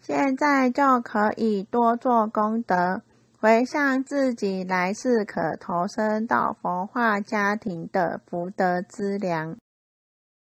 现在就可以多做功德，回向自己来世可投生到佛化家庭的福德资粮。